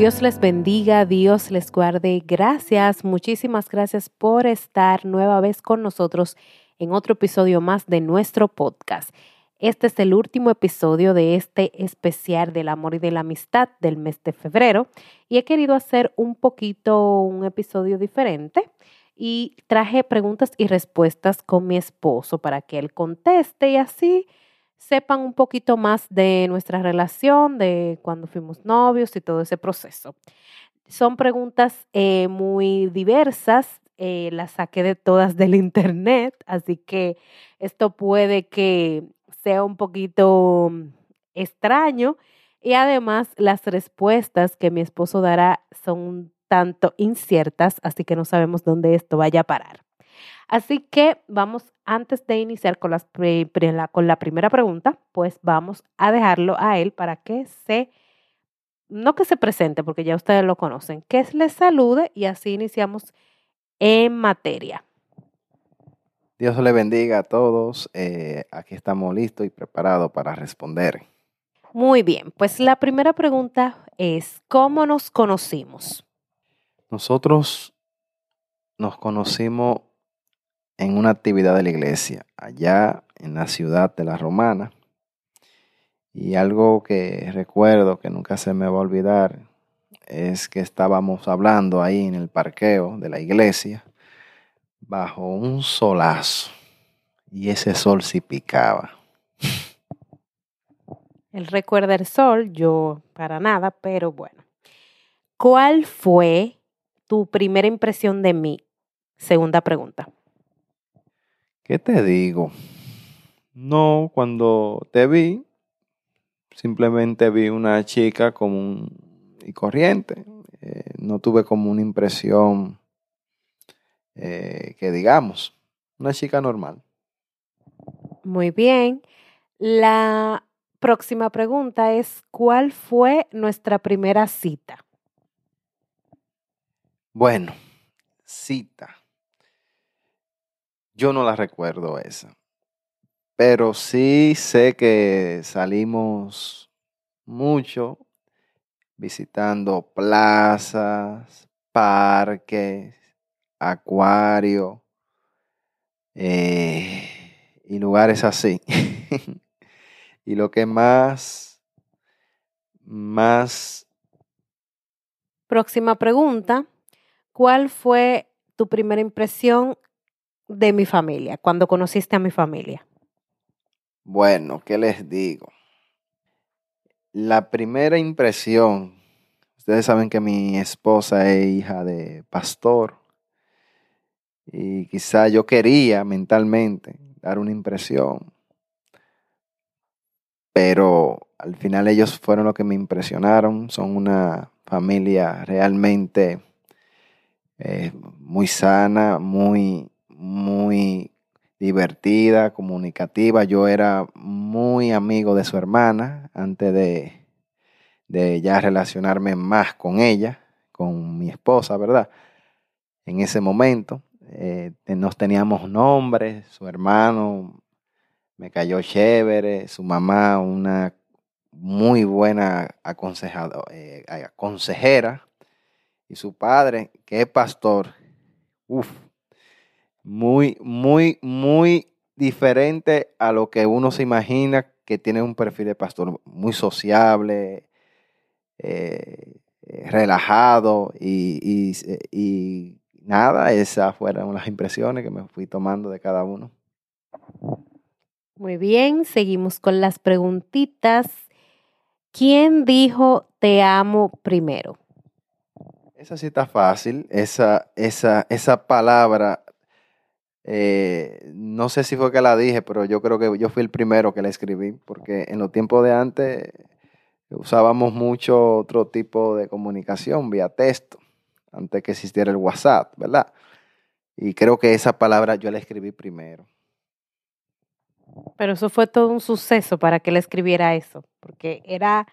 Dios les bendiga, Dios les guarde. Gracias, muchísimas gracias por estar nueva vez con nosotros en otro episodio más de nuestro podcast. Este es el último episodio de este especial del amor y de la amistad del mes de febrero y he querido hacer un poquito un episodio diferente y traje preguntas y respuestas con mi esposo para que él conteste y así sepan un poquito más de nuestra relación, de cuando fuimos novios y todo ese proceso. Son preguntas eh, muy diversas, eh, las saqué de todas del internet, así que esto puede que sea un poquito extraño y además las respuestas que mi esposo dará son un tanto inciertas, así que no sabemos dónde esto vaya a parar. Así que vamos, antes de iniciar con, las con la primera pregunta, pues vamos a dejarlo a él para que se, no que se presente, porque ya ustedes lo conocen, que les salude y así iniciamos en materia. Dios le bendiga a todos. Eh, aquí estamos listos y preparados para responder. Muy bien, pues la primera pregunta es, ¿cómo nos conocimos? Nosotros nos conocimos en una actividad de la iglesia, allá en la ciudad de La Romana. Y algo que recuerdo que nunca se me va a olvidar es que estábamos hablando ahí en el parqueo de la iglesia bajo un solazo y ese sol sí picaba. Él recuerda el sol, yo para nada, pero bueno. ¿Cuál fue tu primera impresión de mí? Segunda pregunta. ¿Qué te digo? No, cuando te vi, simplemente vi una chica común y corriente. Eh, no tuve como una impresión eh, que digamos, una chica normal. Muy bien. La próxima pregunta es, ¿cuál fue nuestra primera cita? Bueno, cita. Yo no la recuerdo esa. Pero sí sé que salimos mucho visitando plazas, parques, acuario eh, y lugares así. y lo que más, más... Próxima pregunta. ¿Cuál fue tu primera impresión de mi familia, cuando conociste a mi familia? Bueno, ¿qué les digo? La primera impresión, ustedes saben que mi esposa es hija de pastor y quizá yo quería mentalmente dar una impresión, pero al final ellos fueron los que me impresionaron, son una familia realmente eh, muy sana, muy, muy divertida, comunicativa. Yo era muy amigo de su hermana antes de, de ya relacionarme más con ella, con mi esposa, ¿verdad? En ese momento eh, nos teníamos nombres, su hermano me cayó chévere, su mamá una muy buena eh, consejera y su padre, que es pastor, uff, muy, muy, muy diferente a lo que uno se imagina que tiene un perfil de pastor, muy sociable, eh, relajado y, y nada, esas fueron las impresiones que me fui tomando de cada uno. Muy bien, seguimos con las preguntitas. ¿Quién dijo te amo primero? Esa sí está fácil. Esa, esa, esa palabra, eh, no sé si fue que la dije, pero yo creo que yo fui el primero que la escribí, porque en los tiempos de antes usábamos mucho otro tipo de comunicación vía texto antes que existiera el WhatsApp, ¿verdad? Y creo que esa palabra yo la escribí primero. Pero eso fue todo un suceso para que él escribiera eso, porque era,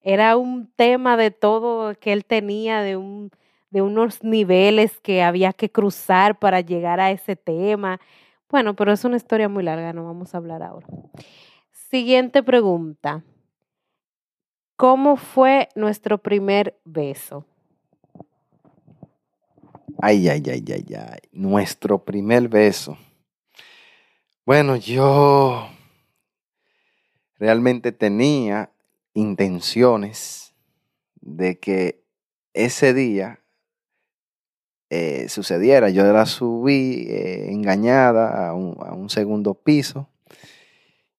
era un tema de todo que él tenía, de un, de unos niveles que había que cruzar para llegar a ese tema. Bueno, pero es una historia muy larga, no vamos a hablar ahora. Siguiente pregunta. ¿Cómo fue nuestro primer beso? Ay, ay, ay, ay, ay. Nuestro primer beso. Bueno, yo realmente tenía intenciones de que ese día eh, sucediera. Yo la subí eh, engañada a un, segundo piso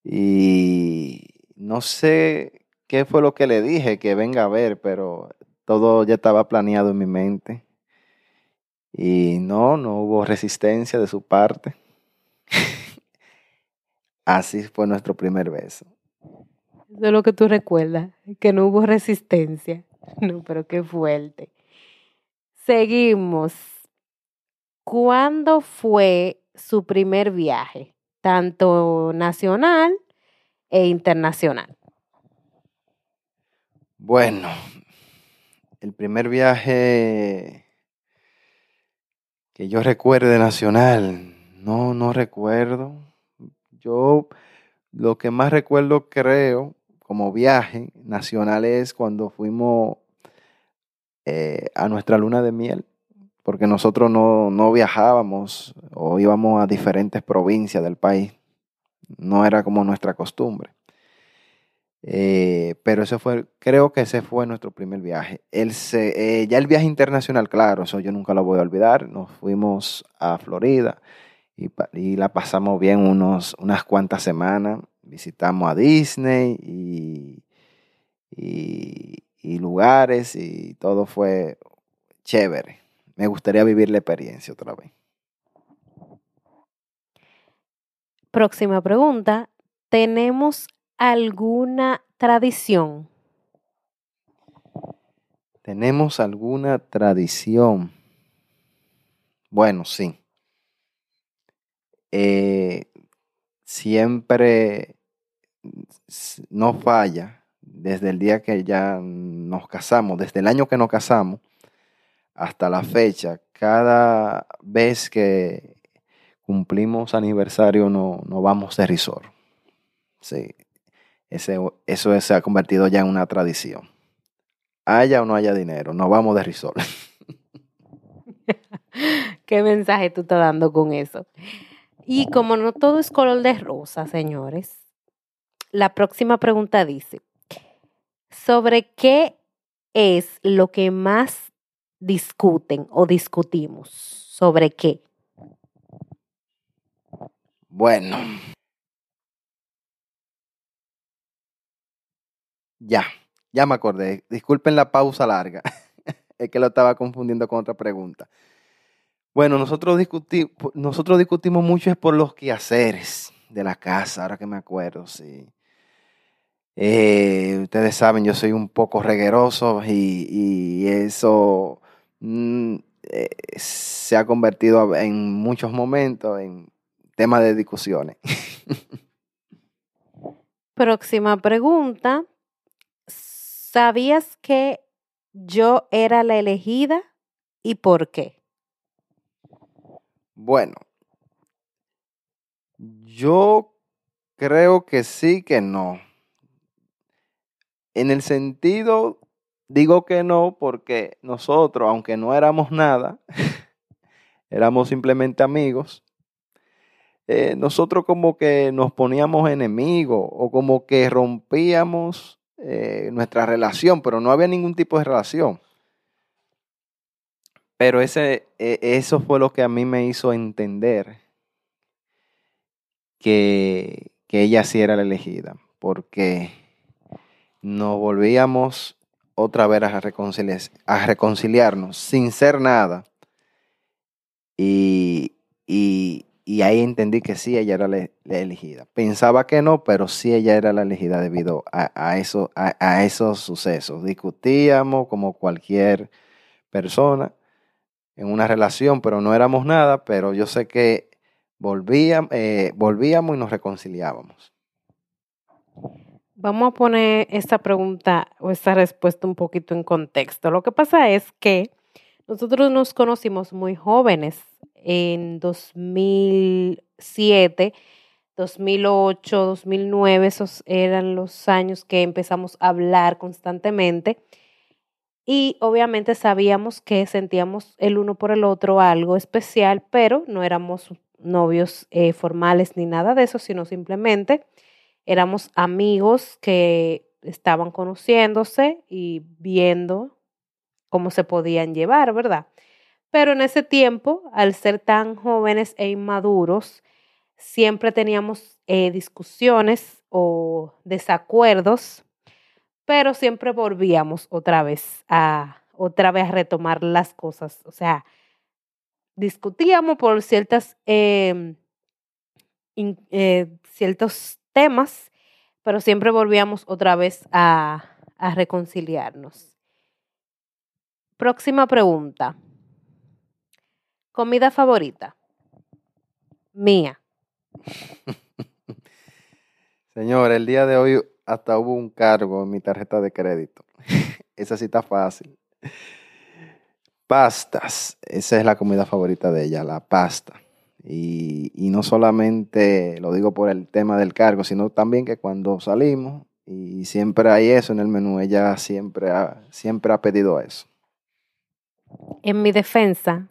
y no sé qué fue lo que le dije, que venga a ver, pero todo ya estaba planeado en mi mente. Y no, no hubo resistencia de su parte. Así fue nuestro primer beso. Eso es lo que tú recuerdas, que no hubo resistencia. No, pero qué fuerte. Seguimos. ¿Cuándo fue su primer viaje, tanto nacional e internacional? Bueno, el primer viaje que yo recuerde nacional, no, no recuerdo. Yo lo que más recuerdo creo como viaje nacional es cuando fuimos eh, a nuestra luna de miel, porque nosotros no, no viajábamos o íbamos a diferentes provincias del país. No era como nuestra costumbre. Eh, pero ese fue, creo que ese fue nuestro primer viaje. El, eh, ya el viaje internacional, claro, eso yo nunca lo voy a olvidar. Nos fuimos a Florida y, y la pasamos bien unos, unas cuantas semanas. Visitamos a Disney y, y, y lugares y todo fue chévere. Me gustaría vivir la experiencia otra vez. Próxima pregunta. ¿Tenemos alguna tradición? ¿Tenemos alguna tradición? Bueno, sí. Eh, siempre no falla desde el día que ya nos casamos, desde el año que nos casamos hasta la fecha, cada vez que cumplimos aniversario no, no vamos de risor. Sí, ese, eso se ha convertido ya en una tradición. Haya o no haya dinero, no vamos de risor. ¿Qué mensaje tú estás dando con eso? Y como no todo es color de rosa, señores, la próxima pregunta dice, ¿sobre qué es lo que más discuten o discutimos? ¿Sobre qué? Bueno. Ya, ya me acordé. Disculpen la pausa larga. es que lo estaba confundiendo con otra pregunta. Bueno, nosotros, discutimos, nosotros discutimos mucho es por los quehaceres de la casa, ahora que me acuerdo, sí. Eh, ustedes saben, yo soy un poco regueroso y, eso mm, eh, se ha convertido en muchos momentos en tema de discusiones. Próxima pregunta. ¿Sabías que yo era la elegida y por qué? Bueno, yo creo que sí que no. En el sentido, digo que no porque nosotros, aunque no éramos nada, éramos simplemente amigos, eh, nosotros como que nos poníamos enemigos o como que rompíamos eh, nuestra relación, pero no había ningún tipo de relación. Pero ese, e, eso fue lo que a mí me hizo entender que, que ella sí era la elegida, porque nos volvíamos otra vez a, reconciliar, a reconciliarnos sin ser nada. Y, ahí entendí que sí, ella era la, elegida. Pensaba que no, pero sí ella era la elegida debido a, a, eso, a, a esos sucesos. Discutíamos como cualquier persona en una relación, pero no éramos nada, pero yo sé que volvíamos, eh, volvíamos y nos reconciliábamos. Vamos a poner esta pregunta o esta respuesta un poquito en contexto. Lo que pasa es que nosotros nos conocimos muy jóvenes en 2007, 2008, 2009, esos eran los años que empezamos a hablar constantemente. Y obviamente sabíamos que sentíamos el uno por el otro algo especial, pero no éramos novios eh, formales ni nada de eso, sino simplemente éramos amigos que estaban conociéndose y viendo cómo se podían llevar, ¿verdad? Pero en ese tiempo, al ser tan jóvenes e inmaduros, siempre teníamos eh, discusiones o desacuerdos, pero siempre volvíamos otra vez a otra vez a retomar las cosas. O sea, discutíamos por ciertas em, eh, ciertos temas, pero siempre volvíamos otra vez a, reconciliarnos. Próxima pregunta. Comida favorita. Mía. Señor, el día de hoy hasta hubo un cargo en mi tarjeta de crédito. Esa sí está fácil. Pastas. Esa es la comida favorita de ella, la pasta. Y, y, no solamente lo digo por el tema del cargo, sino también que cuando salimos y siempre hay eso en el menú, ella siempre ha, siempre ha pedido eso. En mi defensa,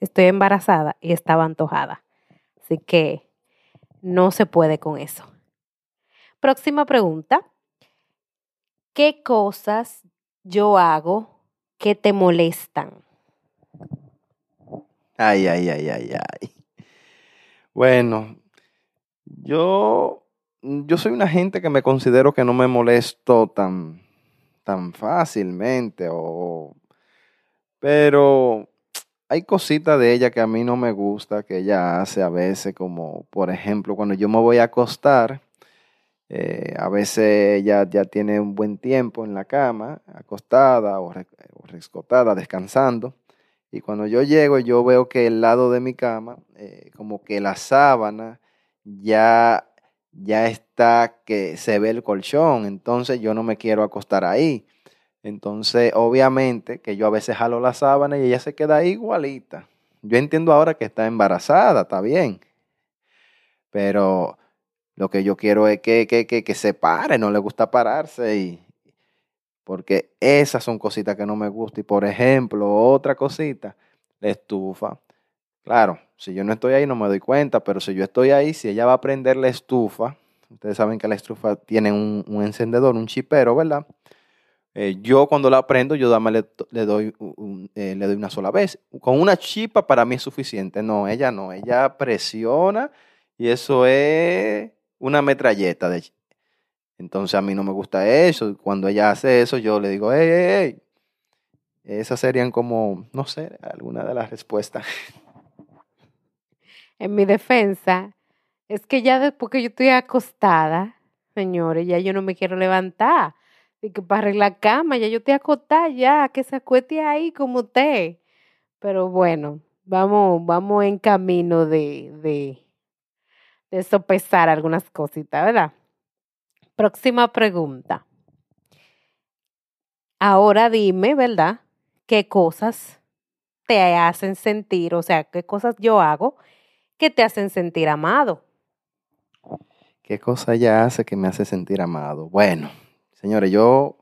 estoy embarazada y estaba antojada. Así que no se puede con eso. Próxima pregunta. ¿Qué cosas yo hago que te molestan? Ay, ay, ay, ay, ay. Bueno, yo, yo soy una gente que me considero que no me molesto tan, tan fácilmente, o, pero hay cositas de ella que a mí no me gusta, que ella hace a veces, como por ejemplo cuando yo me voy a acostar, eh, a veces ella ya tiene un buen tiempo en la cama, acostada o, rescotada, descansando. Y cuando yo llego, yo veo que el lado de mi cama, eh, como que la sábana ya, ya está que se ve el colchón, entonces yo no me quiero acostar ahí. Entonces, obviamente, que yo a veces jalo la sábana y ella se queda igualita. Yo entiendo ahora que está embarazada, está bien. Pero lo que yo quiero es que, que, que, que se pare, no le gusta pararse. Y, porque esas son cositas que no me gustan. Y por ejemplo, otra cosita, la estufa. Claro, si yo no estoy ahí no me doy cuenta, pero si yo estoy ahí, si ella va a prender la estufa, ustedes saben que la estufa tiene un, encendedor, un chipero, ¿verdad? Eh, yo cuando la prendo, yo le, le, doy eh, le doy una sola vez. Con una chipa para mí es suficiente. No, ella no. Ella presiona y eso es una metralleta. De... Entonces a mí no me gusta eso. Cuando ella hace eso, yo le digo, hey, hey, hey. Esas serían como, no sé, alguna de las respuestas. En mi defensa, es que ya después que yo estoy acostada, señores, ya yo no me quiero levantar y que para arreglar la cama, ya yo te acostada ya, que se acueste ahí como usted. Pero bueno, vamos, vamos en camino de, de, de sopesar algunas cositas, ¿verdad? Próxima pregunta. Ahora dime, ¿verdad? ¿Qué cosas te hacen sentir, o sea, qué cosas yo hago que te hacen sentir amado? ¿Qué cosa ella hace que me hace sentir amado? Bueno, Señores, yo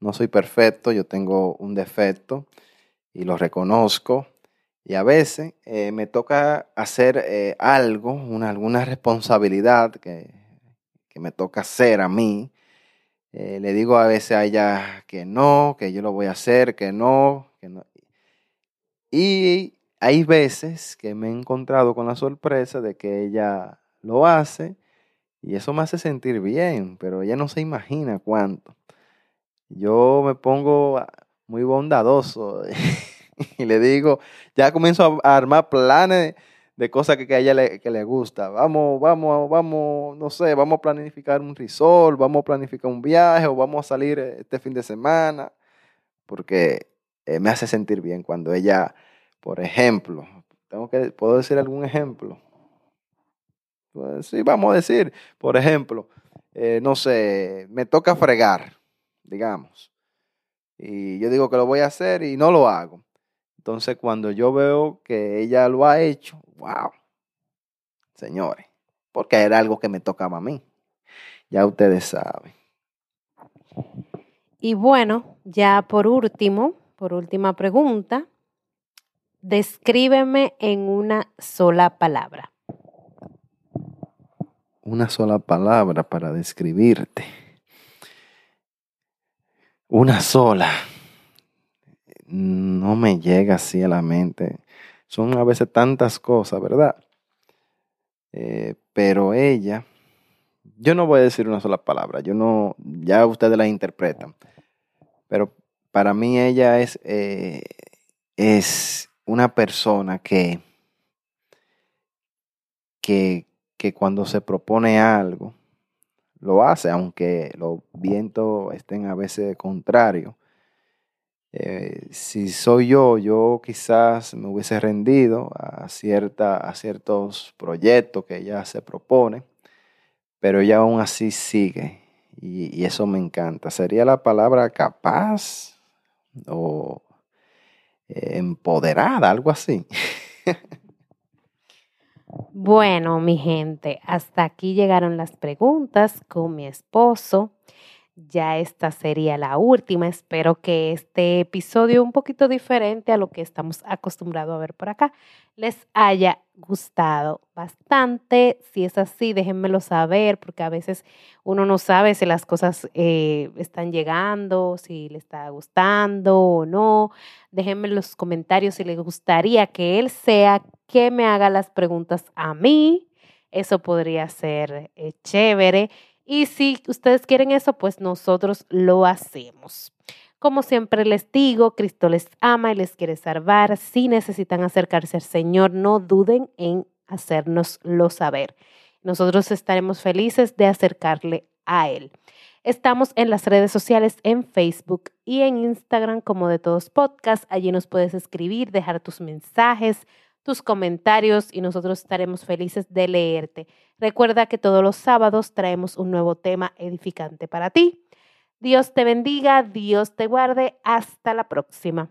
no soy perfecto, yo tengo un defecto y lo reconozco. Y a veces eh, me toca hacer eh, algo, una, alguna responsabilidad que, que, me toca hacer a mí. Eh, le digo a veces a ella que no, que yo lo voy a hacer, que no, que no. Y hay veces que me he encontrado con la sorpresa de que ella lo hace y eso me hace sentir bien, pero ella no se imagina cuánto. Yo me pongo ah, muy bondadoso y le digo, ya comienzo a armar planes de cosas que, a ella le, que le gusta. Vamos, vamos, vamos, no sé, vamos a planificar un resort, vamos a planificar un viaje o vamos a salir eh, este fin de semana, porque eh, me hace sentir bien cuando ella, por ejemplo, tengo que, ¿puedo decir algún ejemplo? Pues sí, vamos a decir, por ejemplo, eh, no sé, me toca fregar, digamos. Y yo digo que lo voy a hacer y no lo hago. Entonces, cuando yo veo que ella lo ha hecho, wow, señores, porque era algo que me tocaba a mí. Ya ustedes saben. Y bueno, ya por último, por última pregunta, descríbeme en una sola palabra. Una sola palabra para describirte. Una sola. No me llega así a la mente. Son a veces tantas cosas, ¿verdad? Eh, pero ella, yo no voy a decir una sola palabra, yo no, ya ustedes la interpretan, pero para mí ella es, eh, es una persona que, que, que cuando se propone algo, lo hace, aunque los vientos estén a veces contrarios. Eh, si soy yo, yo quizás me hubiese rendido a, cierta, a ciertos proyectos que ella se propone, pero ella aún así sigue y, eso me encanta. ¿Sería la palabra capaz o eh, empoderada, algo así? Bueno, mi gente, hasta aquí llegaron las preguntas con mi esposo. Ya esta sería la última. Espero que este episodio un poquito diferente a lo que estamos acostumbrados a ver por acá les haya gustado bastante. Si es así, déjenmelo saber porque a veces uno no sabe si las cosas eh, están llegando, si le está gustando o no. Déjenme en los comentarios si les gustaría que él sea que me haga las preguntas a mí. Eso podría ser eh, chévere. Y si ustedes quieren eso, pues nosotros lo hacemos. Como siempre les digo, Cristo les ama y les quiere salvar. Si necesitan acercarse al Señor, no duden en hacérnoslo saber. Nosotros estaremos felices de acercarle a Él. Estamos en las redes sociales, en Facebook y en Instagram como de todos podcasts. Allí nos puedes escribir, dejar tus mensajes, tus comentarios y nosotros estaremos felices de leerte. Recuerda que todos los sábados traemos un nuevo tema edificante para ti. Dios te bendiga, Dios te guarde. Hasta la próxima.